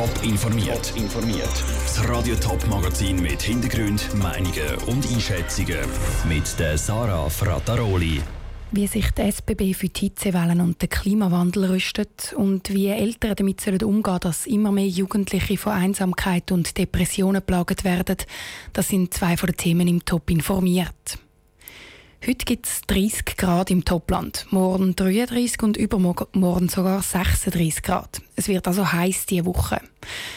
Top informiert. informiert. Das Radio Top Magazin mit Hintergrund, Meinungen und Einschätzungen mit der Sarah Frataroli. Wie sich die SBB für die Hitzewellen und den Klimawandel rüstet und wie Eltern damit umgehen sollen, dass immer mehr Jugendliche von Einsamkeit und Depressionen plagt werden, das sind zwei von den Themen im Top informiert. Heute gibt es 30 Grad im Topland, morgen 33 und übermorgen sogar 36 Grad. Es wird also heiß diese Woche.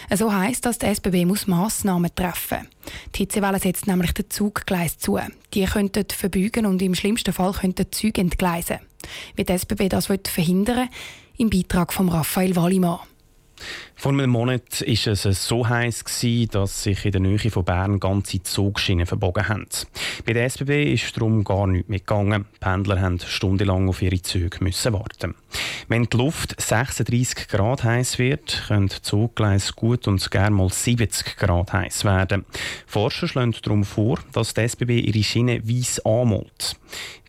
So heiß, dass die SBB muss Massnahmen treffen muss. Die Hitzewelle setzt nämlich den Zuggleis zu. Die könnten verbeugen und im schlimmsten Fall könnten Züge entgleisen. Wie die SBB das verhindern will, im Beitrag von Raphael Wallimann. Vor einem Monat war es so heiß, dass sich in der Nähe von Bern ganze Zugschienen verbogen haben. Bei der SBB ist darum gar nichts mehr gegangen. Die Pendler mussten stundenlang auf ihre Züge warten. Wenn die Luft 36 Grad heiß wird, können Zuggleise gut und gerne mal 70 Grad heiß werden. Forscher schlagen darum vor, dass die SBB ihre Schienen weiss anmalt.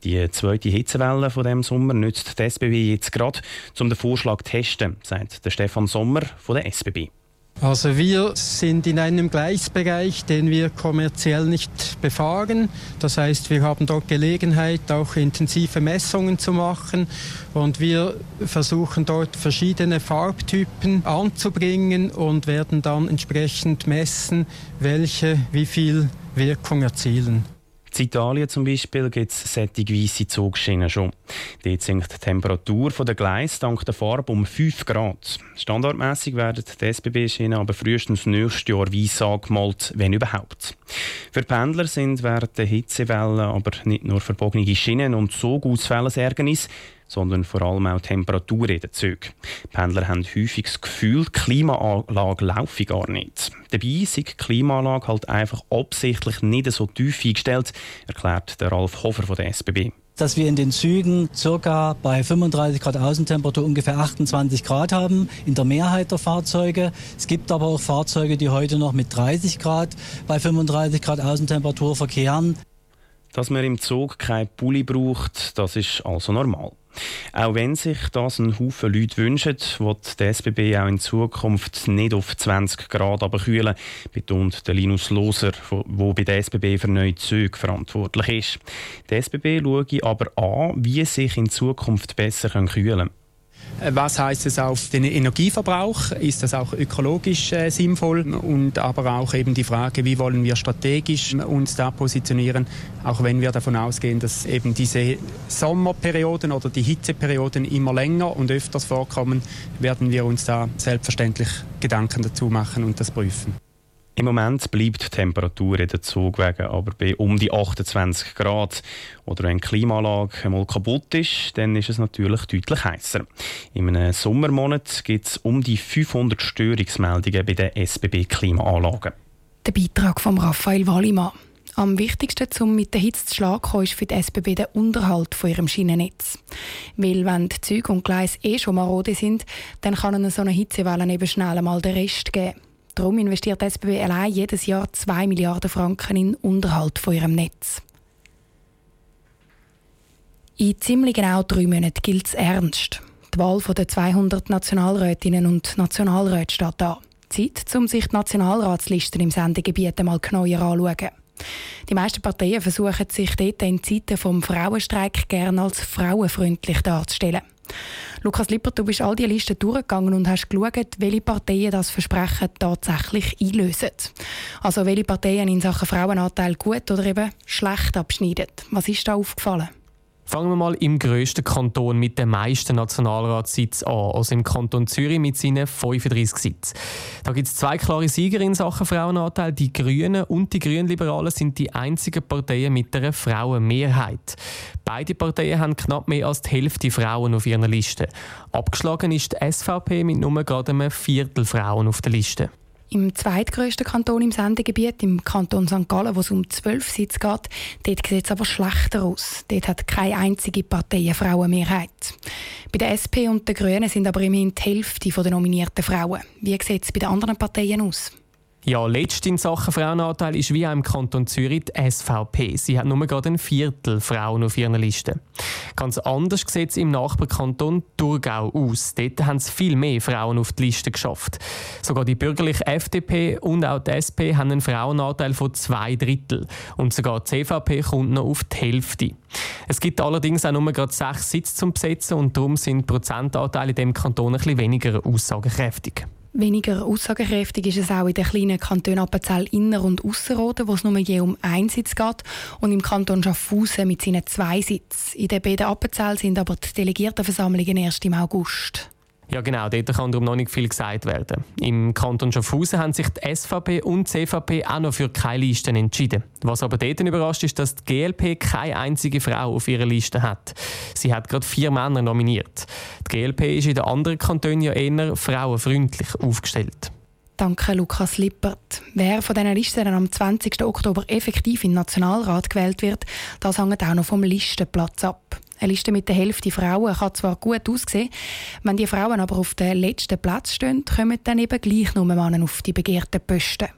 Die zweite Hitzewelle von dem Sommer nützt die SBB jetzt gerade, um den Vorschlag zu testen, sagt der Stefan Sommer von der SBB. Also wir sind in einem Gleisbereich, den wir kommerziell nicht befahren. Das heißt, wir haben dort Gelegenheit, auch intensive Messungen zu machen und wir versuchen dort verschiedene Farbtypen anzubringen und werden dann entsprechend messen, welche wie viel Wirkung erzielen. In Italien zum Beispiel gibt es solche weisse Zugschienen schon. Dort sinkt die Temperatur der Gleise dank der Farbe um 5 Grad. Standardmäßig werden die SBB-Schienen aber frühestens nächstes Jahr weiss angemalt, wenn überhaupt. Für Pendler sind während der Hitzewellen aber nicht nur verbogene Schienen und Zugausfälle ein Ärgernis, sondern vor allem auch Temperatur in den Zügen. Pendler haben häufig das Gefühl, die Klimaanlage laufe gar nicht. Dabei ist die Klimaanlage halt einfach absichtlich nicht so tief eingestellt, erklärt der Ralf Hofer von der SBB dass wir in den Zügen circa bei 35 Grad Außentemperatur ungefähr 28 Grad haben in der Mehrheit der Fahrzeuge. Es gibt aber auch Fahrzeuge, die heute noch mit 30 Grad bei 35 Grad Außentemperatur verkehren. Dass man im Zug kein Pulli braucht, das ist also normal. Auch wenn sich das ein Haufen Leute wünschen, wird die SBB auch in Zukunft nicht auf 20 Grad kühlen, betont der Linus Loser, der bei der SBB für neue Züge verantwortlich ist. Die SBB schaue aber an, wie sich in Zukunft besser kühlen können. Äh, was heißt es auf den Energieverbrauch? Ist das auch ökologisch äh, sinnvoll? Und aber auch eben die Frage, wie wollen wir strategisch uns da positionieren, auch wenn wir davon ausgehen, dass eben diese Sommerperioden oder die Hitzeperioden immer länger und öfters vorkommen, werden wir uns da selbstverständlich Gedanken dazu machen und das prüfen. Im Moment bleibt die Temperatur in den Zugwegen aber bei um die 28 Grad. Oder wenn die Klimaanlage einmal kaputt ist, dann ist es natürlich deutlich heißer. In einem Sommermonat gibt es um die 500 Störungsmeldungen bei den SBB-Klimaanlagen. Der Beitrag von Raphael Wallimann. Am wichtigsten, um mit der Hitze zu schlagen, ist für die SBB der Unterhalt von ihrem Schienennetz. Weil wenn die Züge und Gleise eh schon marode sind, dann kann eine so eine Hitzewelle eben schnell einmal den Rest geben. Darum investiert SBB allein jedes Jahr 2 Milliarden Franken in Unterhalt von ihrem Netz. In ziemlich genau drei Monaten gilt es ernst. Die Wahl der 200 Nationalrätinnen und Nationalräte steht an. Zeit, um sich die Nationalratslisten im Sendegebiet einmal genauer anzuschauen. Die meisten Parteien versuchen sich dort in Zeiten des Frauenstreik gerne als frauenfreundlich darzustellen. Lukas Lippert, du bist all diese Listen durchgegangen und hast geschaut, welche Parteien das Versprechen tatsächlich einlösen. Also welche Parteien in Sachen Frauenanteil gut oder eben schlecht abschneiden. Was ist da aufgefallen? Fangen wir mal im grössten Kanton mit den meisten Nationalratssitzen an, also im Kanton Zürich mit seinen 35 Sitzen. Da gibt es zwei klare Sieger in Sachen Frauenanteil. Die Grünen und die Grünliberalen sind die einzigen Parteien mit einer Frauenmehrheit. Beide Parteien haben knapp mehr als die Hälfte Frauen auf ihren Listen. Abgeschlagen ist die SVP mit nur gerade einem Viertel Frauen auf der Liste. Im zweitgrößten Kanton im Sendegebiet, im Kanton St. Gallen, wo es um zwölf Sitze geht, dort sieht es aber schlechter aus. Dort hat keine einzige Partei eine Frauenmehrheit. Bei der SP und den Grünen sind aber immerhin die Hälfte der nominierten Frauen. Wie sieht es bei den anderen Parteien aus? Ja, letzt in Sachen Frauenanteil ist wie auch im Kanton Zürich die SVP. Sie hat nur gerade ein Viertel Frauen auf ihren Listen. Ganz anders sieht es im Nachbarkanton Thurgau aus. Dort haben es viel mehr Frauen auf die Liste geschafft. Sogar die bürgerliche FDP und auch die SP haben einen Frauenanteil von zwei Drittel. Und sogar die CVP kommt noch auf die Hälfte. Es gibt allerdings auch nur gerade sechs Sitze zum Besetzen und darum sind die Prozentanteile in diesem Kanton ein bisschen weniger aussagekräftig. Weniger aussagekräftig ist es auch in den kleinen Kantonen Appenzell Inner- und Ausserrhoden, wo es nur je um einen Sitz geht, und im Kanton Schaffhausen mit seinen zwei Sitzen. In den beiden Appenzell sind aber die Delegiertenversammlungen erst im August. Ja genau, dort kann darum noch nicht viel gesagt werden. Im Kanton Schaffhausen haben sich die SVP und die CVP auch noch für keine Listen entschieden. Was aber dort überrascht ist, dass die GLP keine einzige Frau auf ihrer Liste hat. Sie hat gerade vier Männer nominiert. Die GLP ist in den anderen Kantonen ja eher frauenfreundlich aufgestellt. Danke, Lukas Lippert. Wer von diesen Listen am 20. Oktober effektiv in den Nationalrat gewählt wird, das hängt auch noch vom Listenplatz ab. Eine Liste mit der Hälfte Frauen kann zwar gut aussehen, wenn die Frauen aber auf dem letzten Platz stehen, kommen dann eben gleich nur Männer auf die begehrten Posten.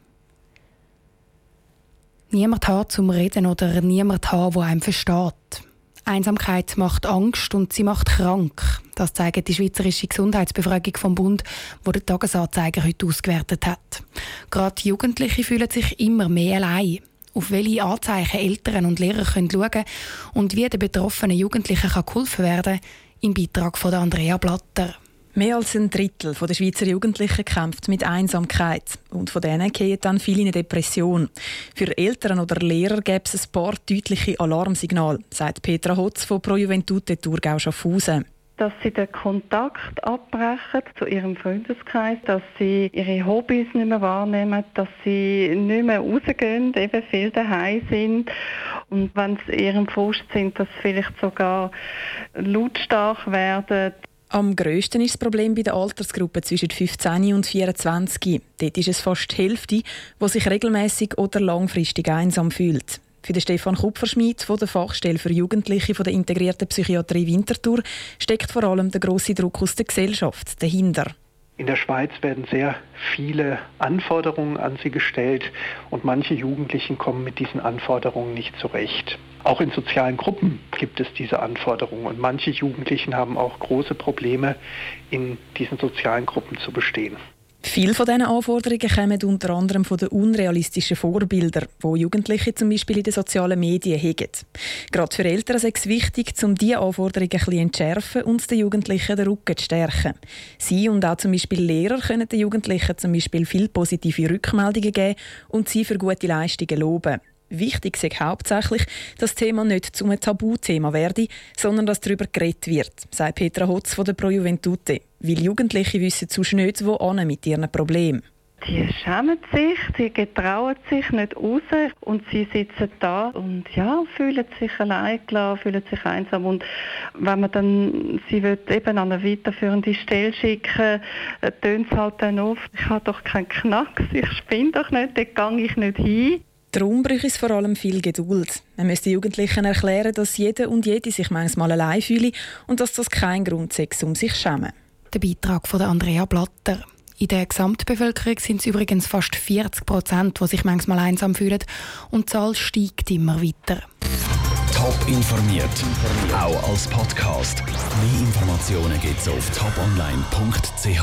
Niemand hat zum Reden oder niemand hat, der einem versteht. Einsamkeit macht Angst und sie macht krank. Das zeigt die Schweizerische Gesundheitsbefragung vom Bund, wo der Tagesanzeiger heute ausgewertet hat. Gerade Jugendliche fühlen sich immer mehr allein auf welche Anzeichen Eltern und Lehrer schauen können und wie den betroffenen Jugendlichen kann geholfen werden im Beitrag von Andrea Blatter. Mehr als ein Drittel der Schweizer Jugendlichen kämpft mit Einsamkeit. Und von denen gehen dann viele in eine Depression. Für Eltern oder Lehrer gäbe es ein paar deutliche Alarmsignale, sagt Petra Hotz von Pro Juventute Thurgau Schaffhausen dass sie den Kontakt abbrechen zu ihrem Freundeskreis, dass sie ihre Hobbys nicht mehr wahrnehmen, dass sie nicht mehr rausgehen, eben viel daheim sind und wenn sie ihrem Frust sind, dass sie vielleicht sogar lautstark werden. Am grössten ist das Problem bei der Altersgruppe zwischen 15 und 24. Dort ist es fast die Hälfte, die sich regelmäßig oder langfristig einsam fühlt. Für den Stefan Kupferschmidt von der Fachstelle für Jugendliche von der integrierten Psychiatrie Winterthur steckt vor allem der große Druck aus der Gesellschaft dahinter. In der Schweiz werden sehr viele Anforderungen an sie gestellt und manche Jugendlichen kommen mit diesen Anforderungen nicht zurecht. Auch in sozialen Gruppen gibt es diese Anforderungen und manche Jugendlichen haben auch große Probleme, in diesen sozialen Gruppen zu bestehen. Viele von diesen Anforderungen kommen unter anderem von den unrealistischen Vorbildern, die Jugendliche zum Beispiel in den sozialen Medien haben. Gerade für Eltern ist es wichtig, um diese Anforderungen ein bisschen entschärfen und den Jugendlichen den Rücken zu stärken. Sie und auch zum Beispiel Lehrer können den Jugendlichen zum Beispiel viel positive Rückmeldungen geben und sie für gute Leistungen loben. Wichtig ist hauptsächlich, dass das Thema nicht zum Tabuthema werde, sondern dass darüber geredet wird, sagt Petra Hotz von der Pro Juventute. Weil Jugendliche wissen zu nicht, wo mit ihren Problemen. Die schämen sich, die getrauen sich nicht raus und sie sitzen da und ja, fühlen sich allein gelassen, fühlen sich einsam und wenn man dann sie will eben an eine weiterführende Stelle schicken, äh, tönt es halt dann oft, ich habe doch keinen Knacks, ich spinne doch nicht, dort gehe ich nicht hin. Darum braucht es vor allem viel Geduld. Man müsste Jugendlichen erklären, dass jeder und jede sich manchmal allein fühle und dass das kein Grund ist, um sich zu schämen. Der Beitrag von Andrea Blatter. In der Gesamtbevölkerung sind es übrigens fast 40 Prozent, die sich manchmal einsam fühlen. Und die Zahl steigt immer weiter. Top informiert, auch als Podcast. Mehr Informationen gibt es auf toponline.ch.